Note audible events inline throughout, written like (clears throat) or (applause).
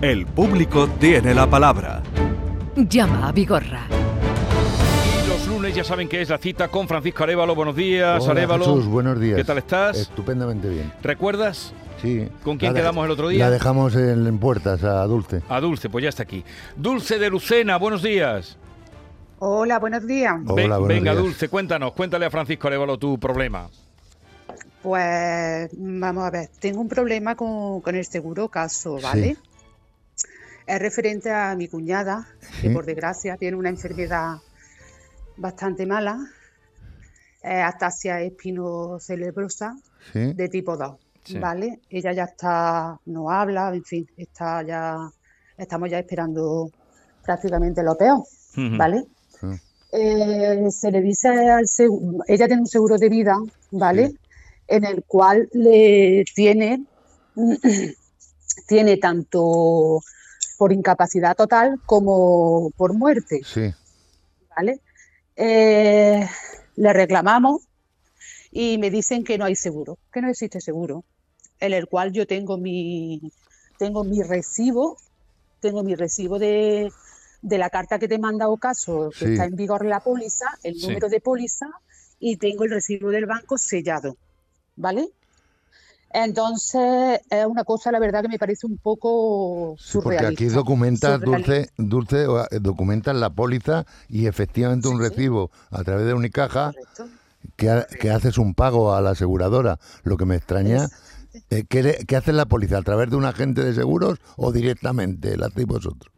El público tiene la palabra. Llama a Vigorra. Y los lunes ya saben que es la cita con Francisco Arevalo. Buenos días, Hola, Arevalo. Jesús, buenos días. ¿Qué tal estás? Estupendamente bien. ¿Recuerdas? Sí. ¿Con quién La quedamos el otro día? La dejamos en, en puertas a Dulce. A Dulce, pues ya está aquí. Dulce de Lucena, buenos días. Hola, buenos días. Hola, buenos venga, días. Dulce, cuéntanos, cuéntale a Francisco Arevalo tu problema. Pues vamos a ver, tengo un problema con, con el seguro caso, ¿vale? Es referente a mi cuñada, que Sí. por desgracia tiene una enfermedad bastante mala, eh, ataxia espinocerebrosa Sí. de tipo 2, Sí. ¿vale? Ella ya está, no habla, en fin, está ya, estamos ya esperando prácticamente lo peor. ¿vale? Eh, se le dice al seguro, ella tiene un seguro de vida, ¿vale? Sí. En el cual le tiene, (clears throat) tiene tanto por incapacidad total como por muerte, Sí. ¿vale? Eh, le reclamamos y me dicen que no hay seguro, que no existe seguro, en el cual yo tengo mi, tengo mi recibo, tengo mi recibo de, de la carta que te manda Ocaso, que Sí. está en vigor la póliza, el Sí. número de póliza, y tengo el recibo del banco sellado, ¿vale? Entonces, es una cosa, la verdad, que me parece un poco Sí, porque surrealista. aquí documentas, surrealista. Dulce, Dulce, eh, documentas la póliza y efectivamente un sí. recibo a través de Unicaja que, ha- que haces un pago a la aseguradora. Lo que me extraña, eh, ¿qué, qué hace la póliza? ¿A través de un agente de seguros o directamente la hacéis vosotros?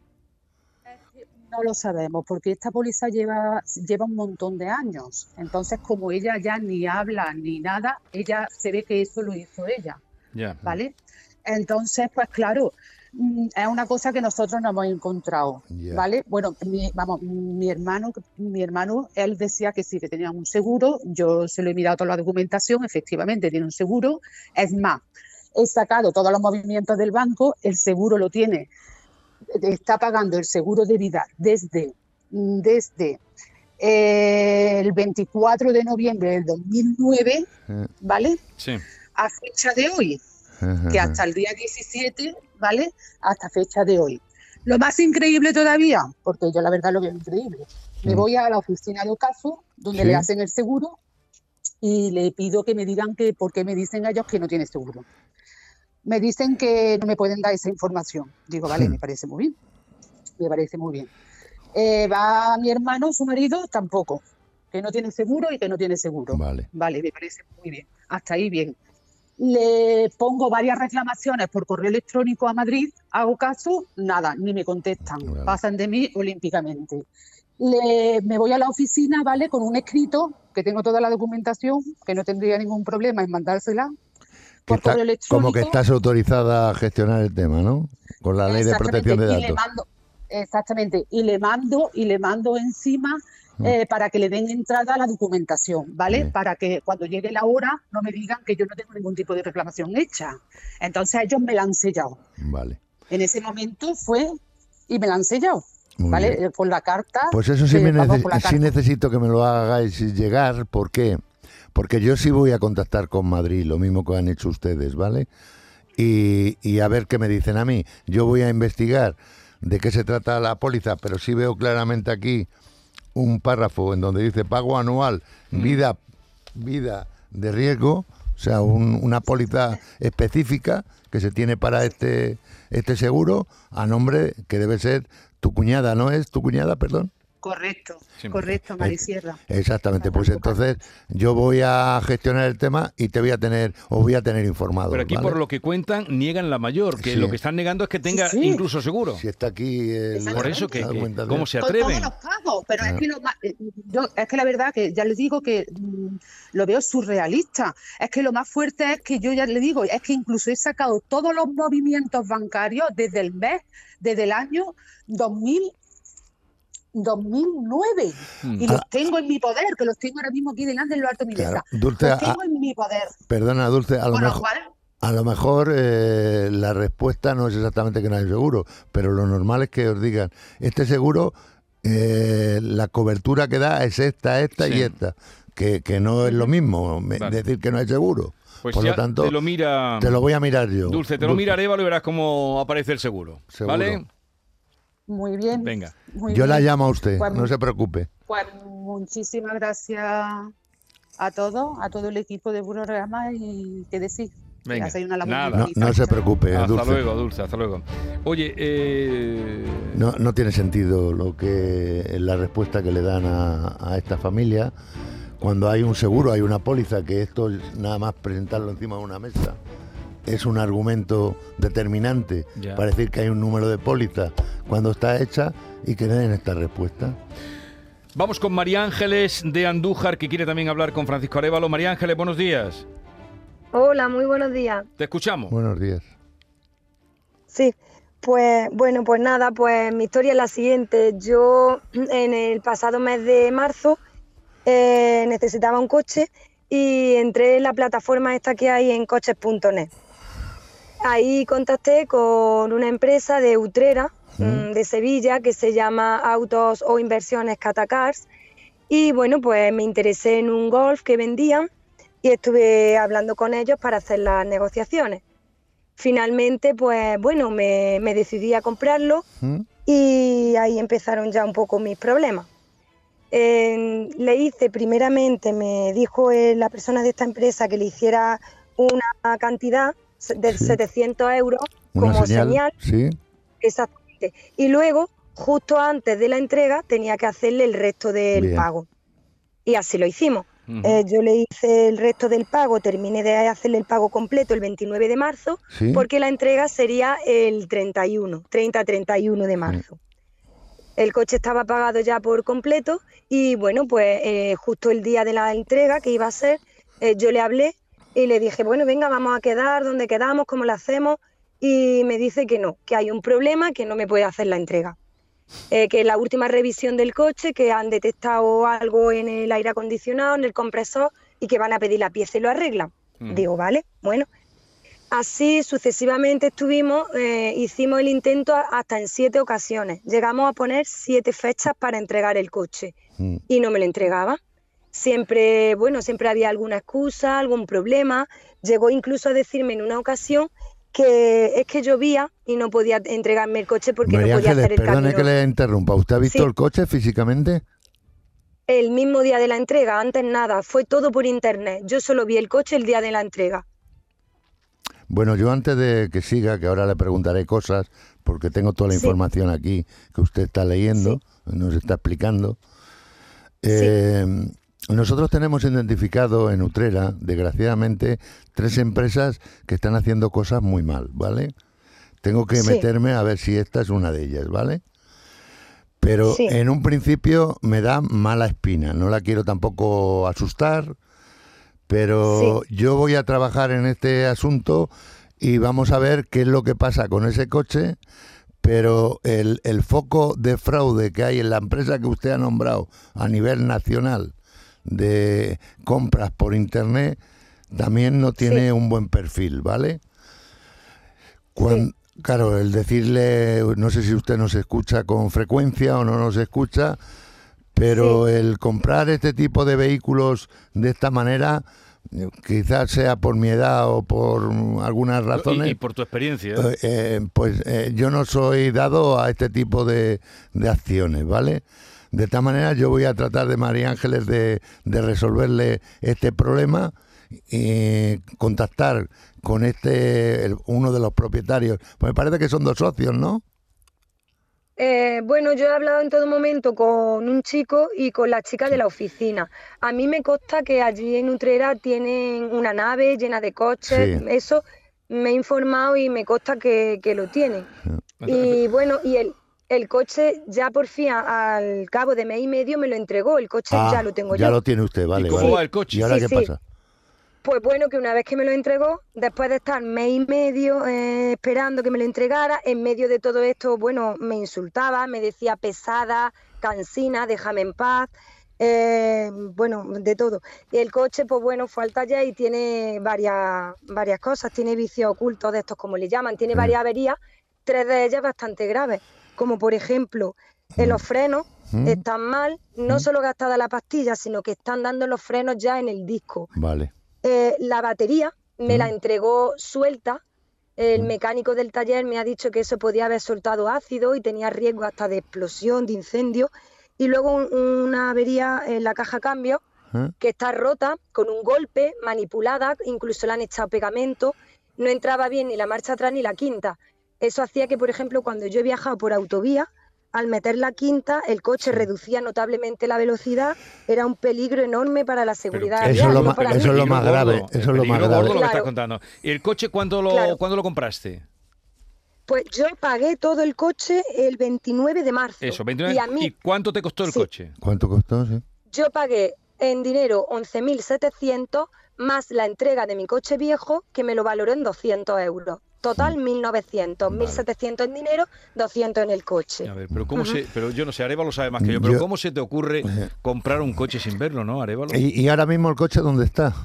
No lo sabemos, porque esta póliza lleva, lleva un montón de años. Entonces, como ella ya ni habla ni nada, ella se ve que eso lo hizo ella. ¿vale? Entonces, pues claro, mm, es una cosa que nosotros no hemos encontrado. ¿vale? Bueno, mi, vamos, mi hermano, mi hermano, él decía que sí, que tenía un seguro. Yo se lo he mirado toda la documentación, efectivamente tiene un seguro. Es más, he sacado todos los movimientos del banco, el seguro lo tiene está pagando el seguro de vida desde, desde eh, el 24 de noviembre del 2009, Eh, ¿vale? Sí. A fecha de hoy, que hasta el día 17, ¿vale? Hasta fecha de hoy. Lo más increíble todavía, porque yo la verdad lo veo increíble, me Mm. voy a la oficina de Ocaso, donde Sí. le hacen el seguro, y le pido que me digan que por qué me dicen ellos que no tiene seguro. Me dicen que no me pueden dar esa información. Digo, vale, me parece muy bien. Me parece muy bien. Eh, va mi hermano, su marido, tampoco. Que no tiene seguro y que no tiene seguro. Vale. Vale, me parece muy bien. Hasta ahí bien. Le pongo varias reclamaciones por correo electrónico a Madrid, hago caso, nada, ni me contestan, Vale. pasan de mí olímpicamente. Le, me voy a la oficina, ¿vale? Con un escrito, que tengo toda la documentación, que no tendría ningún problema en mandársela. Que Por está- correo electrónico. como que estás autorizada a gestionar el tema, ¿no? Con la ley de protección de Exactamente, y le datos. mando- exactamente, y le mando, y le mando encima Mm. eh, para que le den entrada a la documentación, ¿vale? Para que cuando llegue la hora no me digan que yo no tengo ningún tipo de reclamación hecha. Entonces ellos me la han sellado. Vale. En ese momento fue y me la han sellado, Muy ¿vale? bien. Eh, Con la carta. Pues eso sí, me nece- sí carta. necesito que me lo hagáis llegar. ¿Por qué? Porque yo sí voy a contactar con Madrid, lo mismo que han hecho ustedes, ¿vale? Y, y a ver qué me dicen a mí. Yo voy a investigar de qué se trata la póliza, pero sí veo claramente aquí un párrafo en donde dice pago anual, vida, vida de riesgo, o sea, un- una póliza específica que se tiene para este, este seguro a nombre que debe ser tu cuñada, ¿no es tu cuñada, perdón? Correcto, Sí. correcto, Marisierra. Exactamente, pues entonces yo voy a gestionar el tema y te voy a tener, os voy a tener informado. Pero aquí, ¿vale? por lo que cuentan, niegan la mayor, que Sí. lo que están negando es que tenga sí. incluso seguro. Si está aquí el- Por eso, que, ¿cómo se Con atreven? todos los pagos, pero Ah. es que lo yo, es que la verdad que ya les digo que mm, lo veo surrealista. Es que lo más fuerte es que yo ya le digo, es que incluso he sacado todos los movimientos bancarios desde el mes, desde el año 2000, 2009 Mm. y los Ah. tengo en mi poder, que los tengo ahora mismo aquí delante en lo alto de mi Claro, mesa. Dulce, Los a- tengo en mi poder. perdona, Dulce, a lo mejor, a lo mejor eh, la respuesta no es exactamente que no hay seguro, pero lo normal es que os digan, este seguro, eh, la cobertura que da es esta, esta Sí. y esta. que, que no es lo mismo me- Vale. decir que no hay seguro. Pues Por ya lo tanto, te lo mira... te lo voy a mirar yo. Dulce, te lo mira Arevalo y verás cómo aparece el seguro. Seguro. ¿Vale? Muy bien. Venga. muy Yo la llamo a usted, Pues- no se preocupe. Pues muchísimas gracias a todos, a todo el equipo de programa y qué decir. que Venga, una nada. No, se preocupe, Hasta Dulce. luego, Dulce, hasta luego. Oye, eh... No, no tiene sentido lo que la respuesta que le dan a, a esta familia cuando hay un seguro, hay una póliza, que esto es nada más presentarlo encima de una mesa es un argumento determinante Ya. para decir que hay un número de póliza cuando está hecha y que den esta respuesta. Vamos con María Ángeles de Andújar, que quiere también hablar con Francisco Arevalo. María Ángeles, buenos días. Hola, muy buenos días. Te escuchamos. Buenos días. Sí, pues bueno, pues nada, pues mi historia es la siguiente. Yo en el pasado mes de marzo eh, necesitaba un coche y entré en la plataforma esta que hay en coches.net. Ahí contacté con una empresa de Utrera, mm, de Sevilla, que se llama Autos o Inversiones Catacars. Y bueno, pues me interesé en un Golf que vendían y estuve hablando con ellos para hacer las negociaciones. Finalmente, pues bueno, me, me decidí a comprarlo y ahí empezaron ya un poco mis problemas. Eh, le hice primeramente, me dijo eh, la persona de esta empresa que le hiciera una cantidad de Sí. 700 euros Una como señal, señal, sí. exactamente. Y luego, justo antes de la entrega, tenía que hacerle el resto del Bien. pago. Y así lo hicimos. Eh, yo le hice el resto del pago, terminé de hacerle el pago completo el 29 de marzo, Sí. porque la entrega sería el 31, 30-31 de marzo. El coche estaba pagado ya por completo y bueno, pues eh, justo el día de la entrega que iba a ser, eh, yo le hablé y le dije, bueno, venga, vamos a quedar, ¿dónde quedamos? ¿Cómo lo hacemos? Y me dice que no, que hay un problema, que no me puede hacer la entrega. Eh, que la última revisión del coche, que han detectado algo en el aire acondicionado, en el compresor, y que van a pedir la pieza y lo arreglan. Mm. Digo, vale, bueno. Así sucesivamente estuvimos, eh, hicimos el intento hasta en siete ocasiones. Llegamos a poner siete fechas para entregar el coche Mm. y no me lo entregaba. Siempre, bueno, siempre había alguna excusa, algún problema. Llegó incluso a decirme en una ocasión que es que llovía y no podía entregarme el coche porque María no podía Ángeles, hacer el perdone camino. que le interrumpa. ¿Usted ha visto Sí. el coche físicamente? El mismo día de la entrega, antes nada, fue todo por internet. Yo solo vi el coche el día de la entrega. Bueno, yo antes de que siga, que ahora le preguntaré cosas, porque tengo toda la Sí. información aquí que usted está leyendo, nos está explicando. Eh, nosotros tenemos identificado en Utrera, desgraciadamente, tres empresas que están haciendo cosas muy mal, ¿vale? Tengo que Sí. meterme a ver si esta es una de ellas, ¿vale? Pero Sí. en un principio me da mala espina, no la quiero tampoco asustar, pero yo voy a trabajar en este asunto y vamos a ver qué es lo que pasa con ese coche, pero el, el foco de fraude que hay en la empresa que usted ha nombrado a nivel nacional de compras por internet también no tiene Sí. un buen perfil, ¿vale? Cuan- Claro, el decirle, no sé si usted nos escucha con frecuencia o no nos escucha, pero el comprar este tipo de vehículos de esta manera, eh, quizás sea por mi edad o por algunas razones, Y, y por tu experiencia. eh, eh, pues eh, yo no soy dado a este tipo de, de acciones, ¿vale? De esta manera yo voy a tratar de María Ángeles de, de resolverle este problema y contactar con este el- uno de los propietarios. Pues me parece que son dos socios, ¿no? Eh, bueno, yo he hablado en todo momento con un chico y con la chica de la oficina. A mí me consta que allí en Utrera tienen una nave llena de coches. Sí. Eso me he informado y me consta que, que lo tienen. Y bueno, y el, el coche ya por fin, a- al cabo de mes y medio, me lo entregó. El coche Ah, ya lo tengo ya yo. lo tiene usted, vale. ¿Y cómo vale. va el coche? ¿Y ahora Sí, qué sí. pasa? Pues bueno, que una vez que me lo entregó, después de estar mes y medio eh, esperando que me lo entregara, en medio de todo esto, bueno, me insultaba, me decía pesada, cansina, déjame en paz, eh, bueno, de todo. Y el coche, pues bueno, fue al taller y tiene varias, varias cosas, tiene vicios ocultos de estos, como le llaman, tiene Sí. varias averías, tres de ellas bastante graves, como por ejemplo, en los frenos Mm. están mal, no Mm. solo gastada la pastilla, sino que están dando los frenos ya en el disco. Vale. Eh, la batería me la Mm. entregó suelta. El mecánico del taller me ha dicho que eso podía haber soltado ácido y tenía riesgo hasta de explosión, de incendio. Y luego un- una avería en la caja cambio ¿Eh? que está rota, con un golpe, manipulada, incluso le han echado pegamento, no entraba bien ni la marcha atrás ni la quinta. Eso hacía que, por ejemplo, cuando yo he viajado por autovía, al meter la quinta, el coche reducía notablemente la velocidad, era un peligro enorme para la seguridad. Eso es lo eso es más grave, eso es el lo más grave. gordo lo que estás Claro. contando. ¿Y el coche cuándo lo, Claro. ¿cuándo lo compraste? Pues yo pagué todo el coche el 29 de marzo. Eso, 29. Y a mí, ¿Y cuánto te costó el Sí. coche? ¿Cuánto costó? Sí. yo pagué en dinero 11.700 más la entrega de mi coche viejo que me lo valoró en 200 euros. Total 1.900, 1.700 en dinero, 200 en el coche. A ver, pero cómo se, pero yo no sé, Arevalo sabe más que yo, pero Yo- ¿cómo se te ocurre comprar un coche sin verlo, no, Arevalo? ¿Y, y ahora mismo el coche dónde está?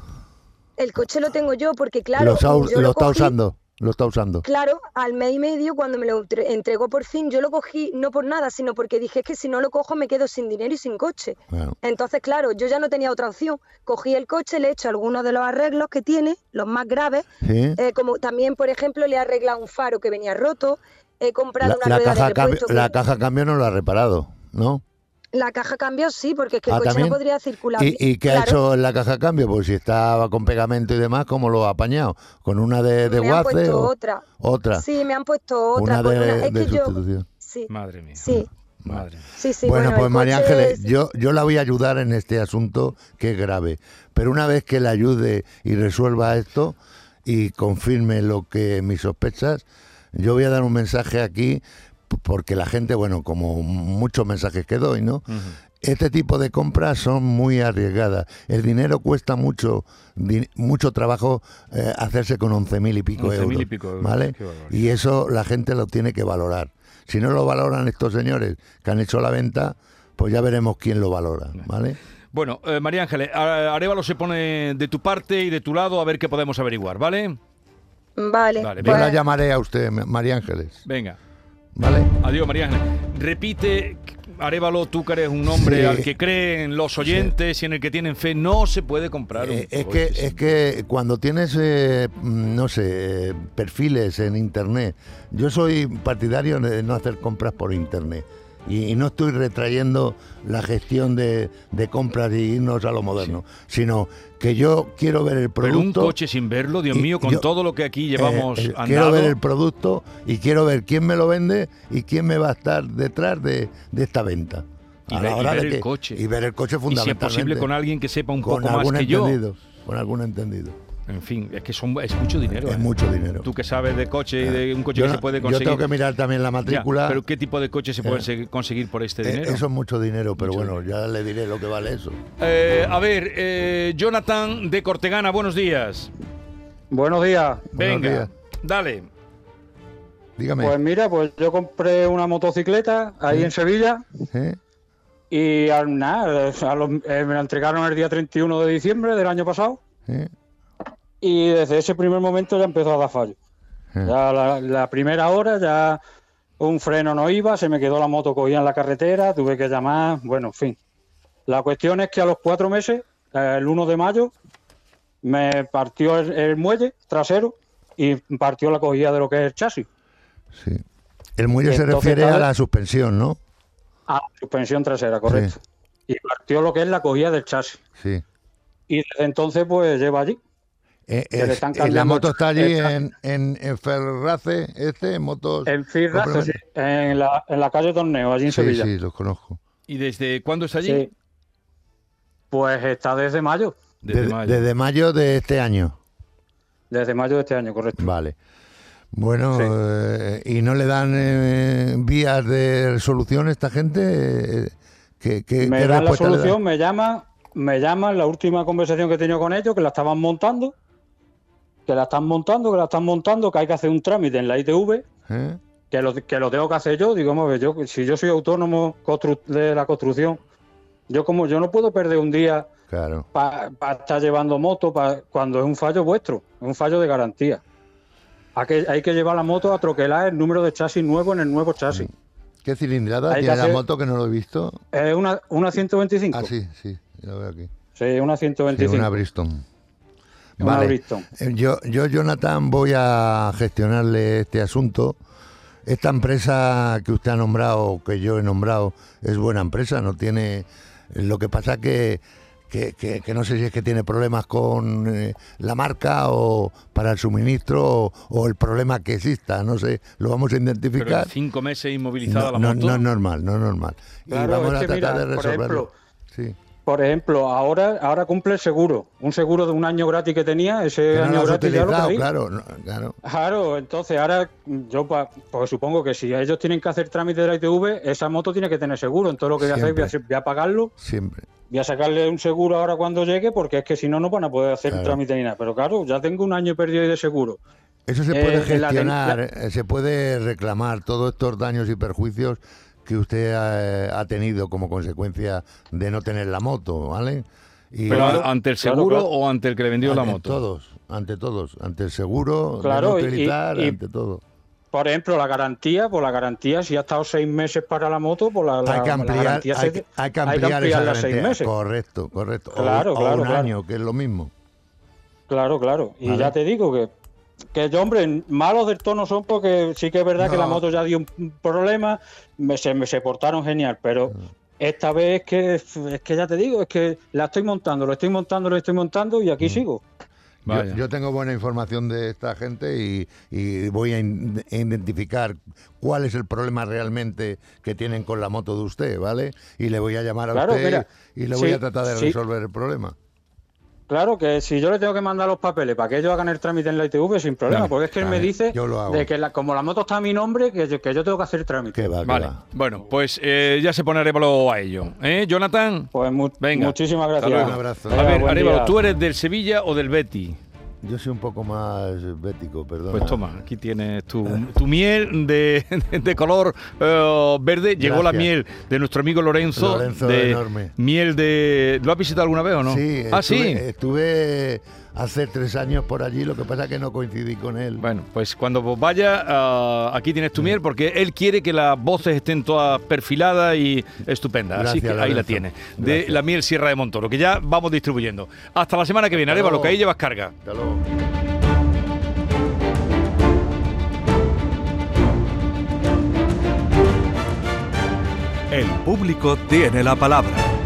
El coche lo tengo yo porque, claro, lo está, yo lo está cogí- usando. Lo está usando. Claro, al mes y medio, cuando me lo entre- entregó por fin, yo lo cogí no por nada, sino porque dije "Es que si no lo cojo me quedo sin dinero y sin coche. Claro. Entonces, claro, yo ya no tenía otra opción. Cogí el coche, le he hecho algunos de los arreglos que tiene, los más graves, Sí. eh, como también, por ejemplo, le he arreglado un faro que venía roto, he comprado La, una la rueda caja de repuesto. que- la caja cambio no lo ha reparado, ¿no? La caja cambió, sí, porque es que el Ah, coche ¿también? no podría circular. ¿Y, y qué ha hecho en la caja cambio? Pues si estaba con pegamento y demás, ¿cómo lo ha apañado? ¿Con una de, de me han guace puesto o otra. otra? Sí, me han puesto otra. una de, una- es de que yo, sí, Madre mía. sí, Madre sí, sí. bueno, pues María Ángeles, es- yo, yo la voy a ayudar en este asunto que es grave. Pero una vez que la ayude y resuelva esto y confirme lo que mis sospechas, yo voy a dar un mensaje aquí porque la gente, bueno, como muchos mensajes que doy, ¿no? Este tipo de compras son muy arriesgadas. El dinero cuesta mucho, di- mucho trabajo eh, hacerse con 11.000 y pico 11.000 euros. y pico euros, ¿vale? Y eso la gente lo tiene que valorar. Si no lo valoran estos señores que han hecho la venta, pues ya veremos quién lo valora. ¿vale? Bueno, eh, María Ángeles, Arevalo se pone de tu parte y de tu lado a ver qué podemos averiguar, ¿vale? Vale, Vale, Yo pues, la llamaré a usted, María Ángeles. Venga. ¿Vale? Adiós, María. Repite, Arevalo, tú que eres un hombre Sí. al que creen los oyentes y en el que tienen fe, no se puede comprar un Eh, es, que, es que cuando tienes, eh, mm, no sé, perfiles en Internet, yo soy partidario de no hacer compras por Internet. Y, y no estoy retrayendo la gestión de, de compras y irnos a lo moderno, sino que yo quiero ver el Pero un producto. coche sin verlo, Dios mío, con yo- todo lo que aquí llevamos eh, eh, andado. quiero ver el producto y quiero ver quién me lo vende y quién me va a estar detrás de, de esta venta. Y A ver- y el que- coche. Y ver el coche y si es fundamentalmente. posible con alguien que sepa un con poco más que yo. Con algún entendido. En fin, es que son, es mucho dinero. Es ¿eh? mucho dinero. Tú que sabes de coche y de un coche Yo que no- se puede Yo conseguir. tengo que mirar también la Ya, matrícula. pero ¿qué tipo de coche se puede Eh, se- conseguir por este Eh, dinero? Eso es mucho dinero, pero Mucho bueno, ya le diré lo que vale eso. Eh, a ver, eh, Jonathan de Cortegana, buenos días. Buenos días. Buenos Venga, días. dale. Dígame. Pues mira, pues yo compré una motocicleta ahí Sí. en Sevilla ¿eh? y al nada, a los- eh, me la entregaron el día 31 de diciembre del año pasado ¿eh? Y desde ese primer momento ya empezó a dar fallo. Eh. Ya la, la primera hora ya un freno no iba, se me quedó la moto cogida en la carretera, tuve que llamar, bueno, en fin. La cuestión es que a los cuatro meses, eh, el 1 de mayo, me partió el, el muelle trasero y partió la cogida de lo que es el chasis. Sí. El muelle se Entonces, refiere a la suspensión, ¿no? Ah, suspensión trasera, correcto. Y partió lo que es la cogida del chasis. Sí. Y desde entonces, pues lleva allí. Eh, es- la moto está allí en, en, en Ferrace, este, en motos. En complemento. sí, en la, en la calle Torneo, allí en Sí, Sevilla. sí, los conozco. ¿Y desde cuándo está allí? Sí. Pues está desde mayo, Desde Desde, mayo. desde mayo de este año. desde mayo de este año, correcto. Vale. Bueno, Sí. eh, ¿y no le dan eh, vías de solución a esta gente? Eh, ¿Qué, qué- me qué dan la dan? solución, me llaman, me llaman, la última conversación que he tenido con ellos, que la estaban montando, que la están montando, que la están montando, que hay que hacer un trámite en la ITV, ¿Eh? que lo, que lo tengo que hacer yo, digo, ver, yo, si yo soy autónomo de la construcción, yo como yo no puedo perder un día Claro. para estar llevando moto pa- cuando es un fallo vuestro, es un fallo de garantía. Hay que, hay que llevar la moto a troquelar el número de chasis nuevo en el nuevo chasis. ¿Qué cilindrada Hay la moto que no lo he visto? Es una, una 125. Ah, sí, sí, lo veo aquí. Sí, una Sí, 125. una Bristol. Vale. Eh, Yo, yo, Jonathan, voy a gestionarle este asunto. Esta empresa que usted ha nombrado, que yo he nombrado, es buena empresa, no tiene... Lo que pasa que, que, que- que no sé si es que tiene problemas con eh, la marca o para el suministro o, o el problema que exista, no sé, lo vamos a Pero identificar. en cinco meses inmovilizada No, la moto. no es normal, no es normal. y vamos es a tratar mira, de por resolverlo. ejemplo, Sí. Por ejemplo, ahora, ahora cumple el seguro. Un seguro de un año gratis que tenía, ese Que no año gratis ya lo perdí. claro, no, claro. Claro, entonces ahora yo pa- pues supongo que si ellos tienen que hacer trámite de la ITV, esa moto tiene que tener seguro. Entonces lo que voy a hacer voy a, voy a pagarlo, Siempre. voy a sacarle un seguro ahora cuando llegue, porque es que si no, no van a poder hacer Claro. trámite ni nada. Pero claro, ya tengo un año perdido de seguro. Eso se Eh, puede de- gestionar, la- eh, se puede reclamar todos estos daños y perjuicios que usted ha tenido como consecuencia de no tener la moto, ¿vale? Y Pero Claro, ante el seguro claro. o ante el que le vendió la ante moto. todos, ante todos, ante el seguro, Claro, de y- no utilizar, y- ante todo. Por ejemplo, la garantía, pues la garantía, si ha estado seis meses para la moto, pues la, la- hay que la ampliar, garantía hay, se- que- hay que hay que ampliar esa ampliarla a seis garantía. meses. Correcto, correcto. O- Claro, o, claro, un claro. año, que es lo mismo. Claro, claro. Y Vale. ya te digo que, que yo, hombre, malos del tono son porque sí que es verdad que la moto ya dio un problema, me, se, me se portaron genial, pero Mm. esta vez es que, es que ya te digo, es que la estoy montando, lo estoy montando, lo estoy montando y aquí Mm. sigo. Yo, tengo buena información de esta gente y, y voy a in- identificar cuál es el problema realmente que tienen con la moto de usted, ¿vale? Y le voy a llamar a Claro, usted mira, y le voy sí, a tratar de sí. resolver el problema. Claro que si yo le tengo que mandar los papeles para que ellos hagan el trámite en la ITV sin problema, Vale, porque es que él me dice yo lo hago. de que la- como la moto está a mi nombre, que yo, que yo tengo que hacer trámite. Que va, que Vale, va. bueno, pues eh, ya se pone Arevalo a ello. ¿Eh, Jonathan? Pues mu- Venga. muchísimas gracias. Un abrazo. A ver, Arevalo. ¿tú eres del Sevilla o del Betty? Yo soy un poco más bético, perdón. Pues toma, aquí tienes tu, tu miel de, (laughs) de color eh, verde. Llegó la miel de nuestro amigo Lorenzo. Lorenzo, de enorme. Miel de. ¿Lo has visitado alguna vez o no? Sí, ah, estuve, sí. estuve hace tres años por allí, lo que pasa es que no coincidí con él. Bueno, pues cuando vaya, ah, aquí tienes tu miel, porque él quiere que las voces estén todas perfiladas y estupendas. Así que ahí la tienes. De Gracias. la miel Sierra de Montoro, que ya vamos distribuyendo. Hasta la semana que viene, Arevalo, luego. que ahí llevas carga. Hasta luego. El público tiene la palabra.